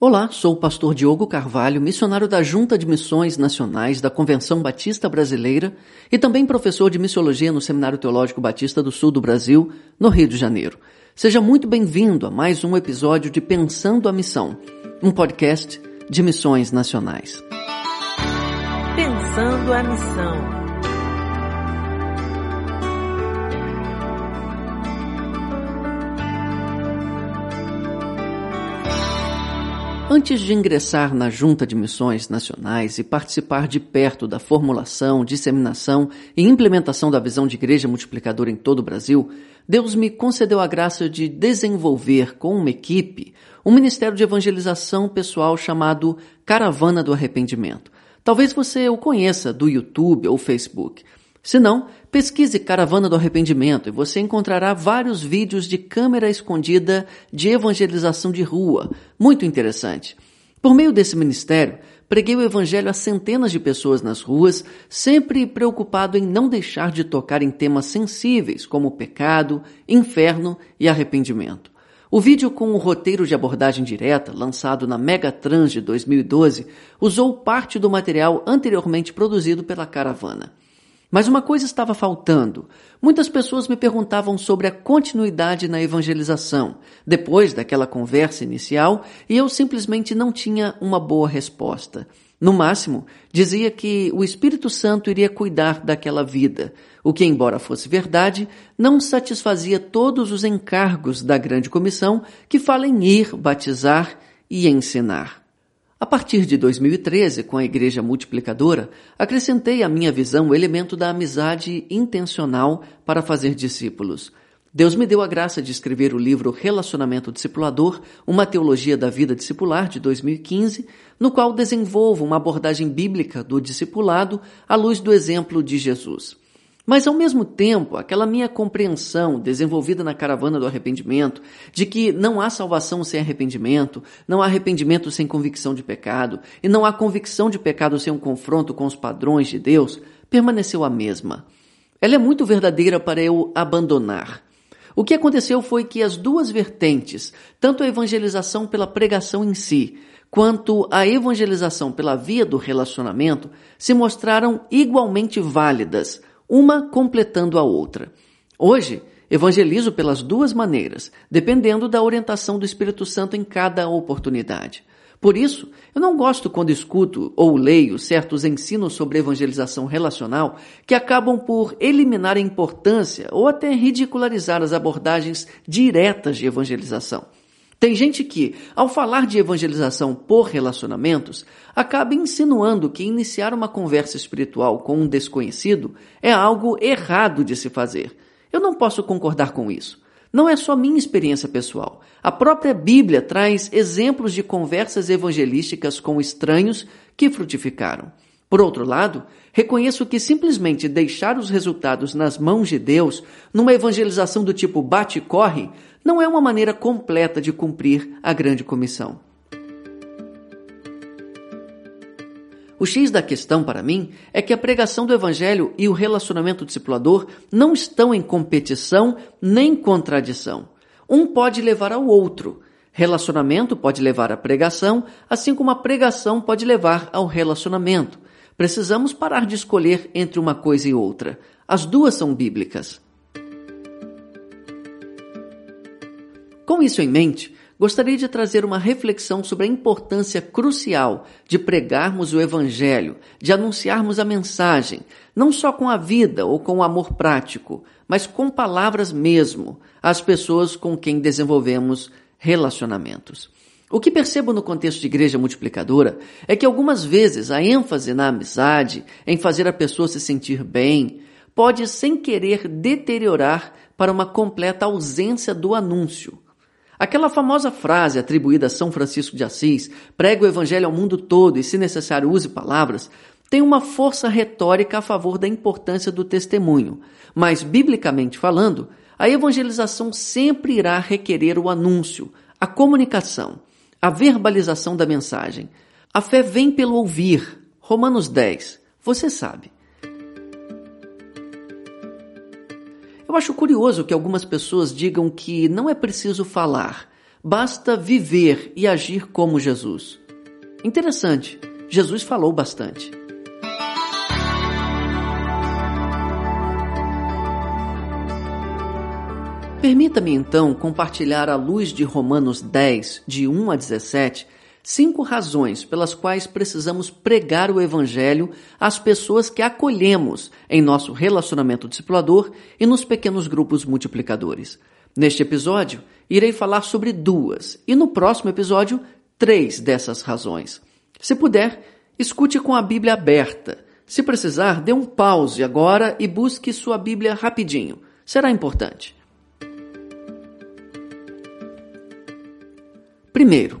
Olá, sou o pastor Diogo Carvalho, missionário da Junta de Missões Nacionais da Convenção Batista Brasileira e também professor de missiologia no Seminário Teológico Batista do Sul do Brasil, no Rio de Janeiro. Seja muito bem-vindo a mais um episódio de Pensando a Missão, um podcast de missões nacionais. Pensando a Missão. Antes de ingressar na Junta de Missões Nacionais e participar de perto da formulação, disseminação e implementação da visão de igreja multiplicadora em todo o Brasil, Deus me concedeu a graça de desenvolver com uma equipe um ministério de evangelização pessoal chamado Caravana do Arrependimento. Talvez você o conheça do YouTube ou Facebook. Se não, pesquise Caravana do Arrependimento e você encontrará vários vídeos de câmera escondida de evangelização de rua. Muito interessante. Por meio desse ministério, preguei o evangelho a centenas de pessoas nas ruas, sempre preocupado em não deixar de tocar em temas sensíveis como pecado, inferno e arrependimento. O vídeo com o roteiro de abordagem direta, lançado na Megatrans de 2012, usou parte do material anteriormente produzido pela caravana. Mas uma coisa estava faltando. Muitas pessoas me perguntavam sobre a continuidade na evangelização, depois daquela conversa inicial, e eu simplesmente não tinha uma boa resposta. No máximo, dizia que o Espírito Santo iria cuidar daquela vida, o que, embora fosse verdade, não satisfazia todos os encargos da grande comissão que fala em ir, batizar e ensinar. A partir de 2013, com a Igreja Multiplicadora, acrescentei à minha visão o elemento da amizade intencional para fazer discípulos. Deus me deu a graça de escrever o livro Relacionamento Discipulador, uma teologia da vida discipular de 2015, no qual desenvolvo uma abordagem bíblica do discipulado à luz do exemplo de Jesus. Mas, ao mesmo tempo, aquela minha compreensão desenvolvida na caravana do arrependimento, de que não há salvação sem arrependimento, não há arrependimento sem convicção de pecado, e não há convicção de pecado sem um confronto com os padrões de Deus, permaneceu a mesma. Ela é muito verdadeira para eu abandonar. O que aconteceu foi que as duas vertentes, tanto a evangelização pela pregação em si, quanto a evangelização pela via do relacionamento, se mostraram igualmente válidas uma completando a outra. Hoje, evangelizo pelas duas maneiras, dependendo da orientação do Espírito Santo em cada oportunidade. Por isso, eu não gosto quando escuto ou leio certos ensinos sobre evangelização relacional que acabam por eliminar a importância ou até ridicularizar as abordagens diretas de evangelização. Tem gente que, ao falar de evangelização por relacionamentos, acaba insinuando que iniciar uma conversa espiritual com um desconhecido é algo errado de se fazer. Eu não posso concordar com isso. Não é só minha experiência pessoal. A própria Bíblia traz exemplos de conversas evangelísticas com estranhos que frutificaram. Por outro lado, reconheço que simplesmente deixar os resultados nas mãos de Deus, numa evangelização do tipo bate-corre, não é uma maneira completa de cumprir a grande comissão. O X da questão para mim é que a pregação do Evangelho e o relacionamento discipulador não estão em competição nem contradição. Um pode levar ao outro. Relacionamento pode levar à pregação, assim como a pregação pode levar ao relacionamento. Precisamos parar de escolher entre uma coisa e outra. As duas são bíblicas. Com isso em mente, gostaria de trazer uma reflexão sobre a importância crucial de pregarmos o Evangelho, de anunciarmos a mensagem, não só com a vida ou com o amor prático, mas com palavras mesmo, às pessoas com quem desenvolvemos relacionamentos. O que percebo no contexto de igreja multiplicadora é que algumas vezes a ênfase na amizade, em fazer a pessoa se sentir bem, pode sem querer deteriorar para uma completa ausência do anúncio. Aquela famosa frase atribuída a São Francisco de Assis, prega o evangelho ao mundo todo e, se necessário, use palavras, tem uma força retórica a favor da importância do testemunho. Mas, biblicamente falando, a evangelização sempre irá requerer o anúncio, a comunicação a verbalização da mensagem. A fé vem pelo ouvir. Romanos 10. Você sabe. Eu acho curioso que algumas pessoas digam que não é preciso falar, basta viver e agir como Jesus. Interessante, Jesus falou bastante. Permita-me então compartilhar à luz de Romanos 10, de 1 a 17, cinco razões pelas quais precisamos pregar o Evangelho às pessoas que acolhemos em nosso relacionamento discipulador e nos pequenos grupos multiplicadores. Neste episódio, irei falar sobre duas e no próximo episódio, três dessas razões. Se puder, escute com a Bíblia aberta. Se precisar, dê um pause agora e busque sua Bíblia rapidinho. Será importante. Primeiro,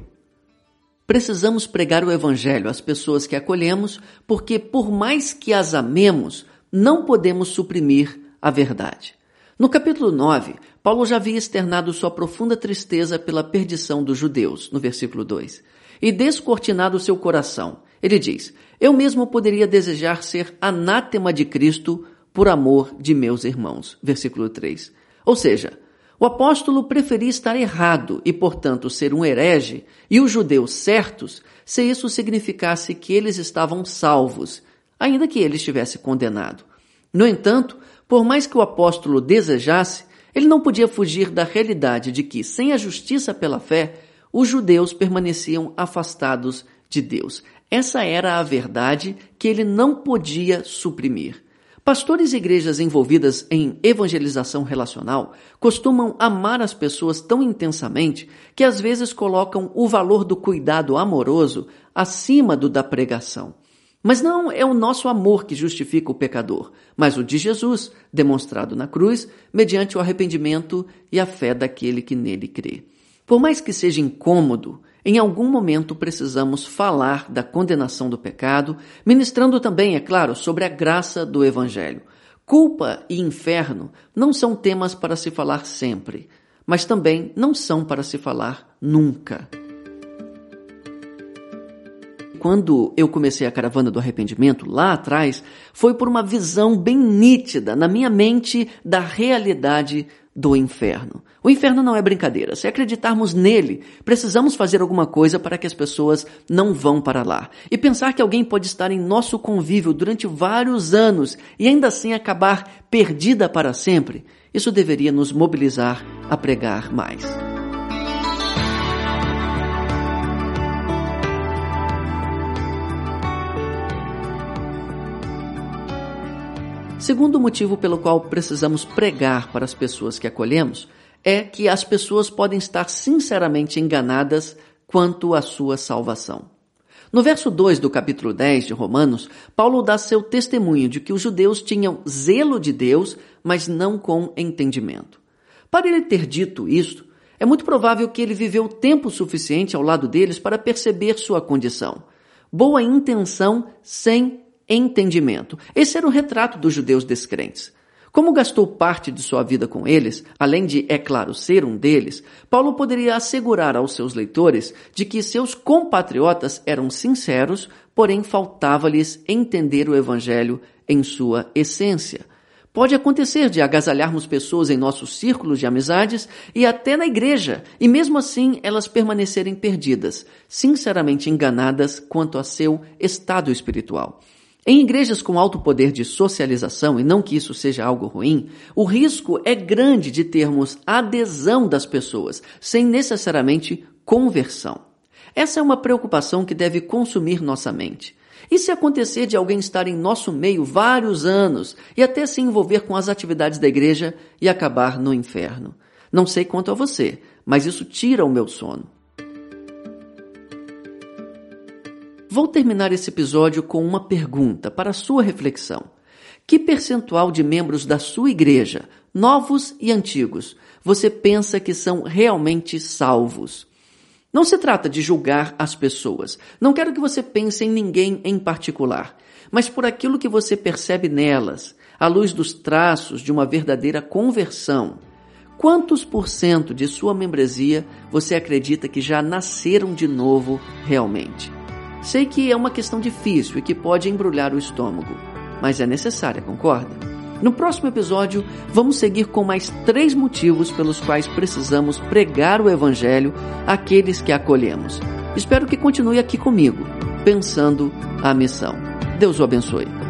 precisamos pregar o Evangelho às pessoas que acolhemos, porque, por mais que as amemos, não podemos suprimir a verdade. No capítulo 9, Paulo já havia externado sua profunda tristeza pela perdição dos judeus, no versículo 2, e descortinado seu coração. Ele diz: Eu mesmo poderia desejar ser anátema de Cristo por amor de meus irmãos. Versículo 3. Ou seja, o apóstolo preferia estar errado e, portanto, ser um herege, e os judeus certos, se isso significasse que eles estavam salvos, ainda que ele estivesse condenado. No entanto, por mais que o apóstolo desejasse, ele não podia fugir da realidade de que, sem a justiça pela fé, os judeus permaneciam afastados de Deus. Essa era a verdade que ele não podia suprimir. Pastores e igrejas envolvidas em evangelização relacional costumam amar as pessoas tão intensamente que às vezes colocam o valor do cuidado amoroso acima do da pregação. Mas não é o nosso amor que justifica o pecador, mas o de Jesus, demonstrado na cruz, mediante o arrependimento e a fé daquele que nele crê. Por mais que seja incômodo, em algum momento precisamos falar da condenação do pecado, ministrando também, é claro, sobre a graça do Evangelho. Culpa e inferno não são temas para se falar sempre, mas também não são para se falar nunca. Quando eu comecei a caravana do arrependimento, lá atrás, foi por uma visão bem nítida na minha mente da realidade do inferno. O inferno não é brincadeira. Se acreditarmos nele, precisamos fazer alguma coisa para que as pessoas não vão para lá. E pensar que alguém pode estar em nosso convívio durante vários anos e ainda assim acabar perdida para sempre, isso deveria nos mobilizar a pregar mais. Segundo motivo pelo qual precisamos pregar para as pessoas que acolhemos é que as pessoas podem estar sinceramente enganadas quanto à sua salvação. No verso 2 do capítulo 10 de Romanos, Paulo dá seu testemunho de que os judeus tinham zelo de Deus, mas não com entendimento. Para ele ter dito isto, é muito provável que ele viveu tempo suficiente ao lado deles para perceber sua condição. Boa intenção sem entendimento. Esse era o retrato dos judeus descrentes. Como gastou parte de sua vida com eles, além de, é claro, ser um deles, Paulo poderia assegurar aos seus leitores de que seus compatriotas eram sinceros, porém faltava-lhes entender o evangelho em sua essência. Pode acontecer de agasalharmos pessoas em nossos círculos de amizades e até na igreja, e mesmo assim elas permanecerem perdidas, sinceramente enganadas quanto a seu estado espiritual. Em igrejas com alto poder de socialização, e não que isso seja algo ruim, o risco é grande de termos adesão das pessoas, sem necessariamente conversão. Essa é uma preocupação que deve consumir nossa mente. E se acontecer de alguém estar em nosso meio vários anos e até se envolver com as atividades da igreja e acabar no inferno? Não sei quanto a você, mas isso tira o meu sono. Vou terminar esse episódio com uma pergunta para sua reflexão. Que percentual de membros da sua igreja, novos e antigos, você pensa que são realmente salvos? Não se trata de julgar as pessoas. Não quero que você pense em ninguém em particular, mas por aquilo que você percebe nelas, à luz dos traços de uma verdadeira conversão. Quantos por cento de sua membresia você acredita que já nasceram de novo realmente? Sei que é uma questão difícil e que pode embrulhar o estômago, mas é necessária, concorda? No próximo episódio, vamos seguir com mais três motivos pelos quais precisamos pregar o Evangelho àqueles que acolhemos. Espero que continue aqui comigo, pensando a missão. Deus o abençoe.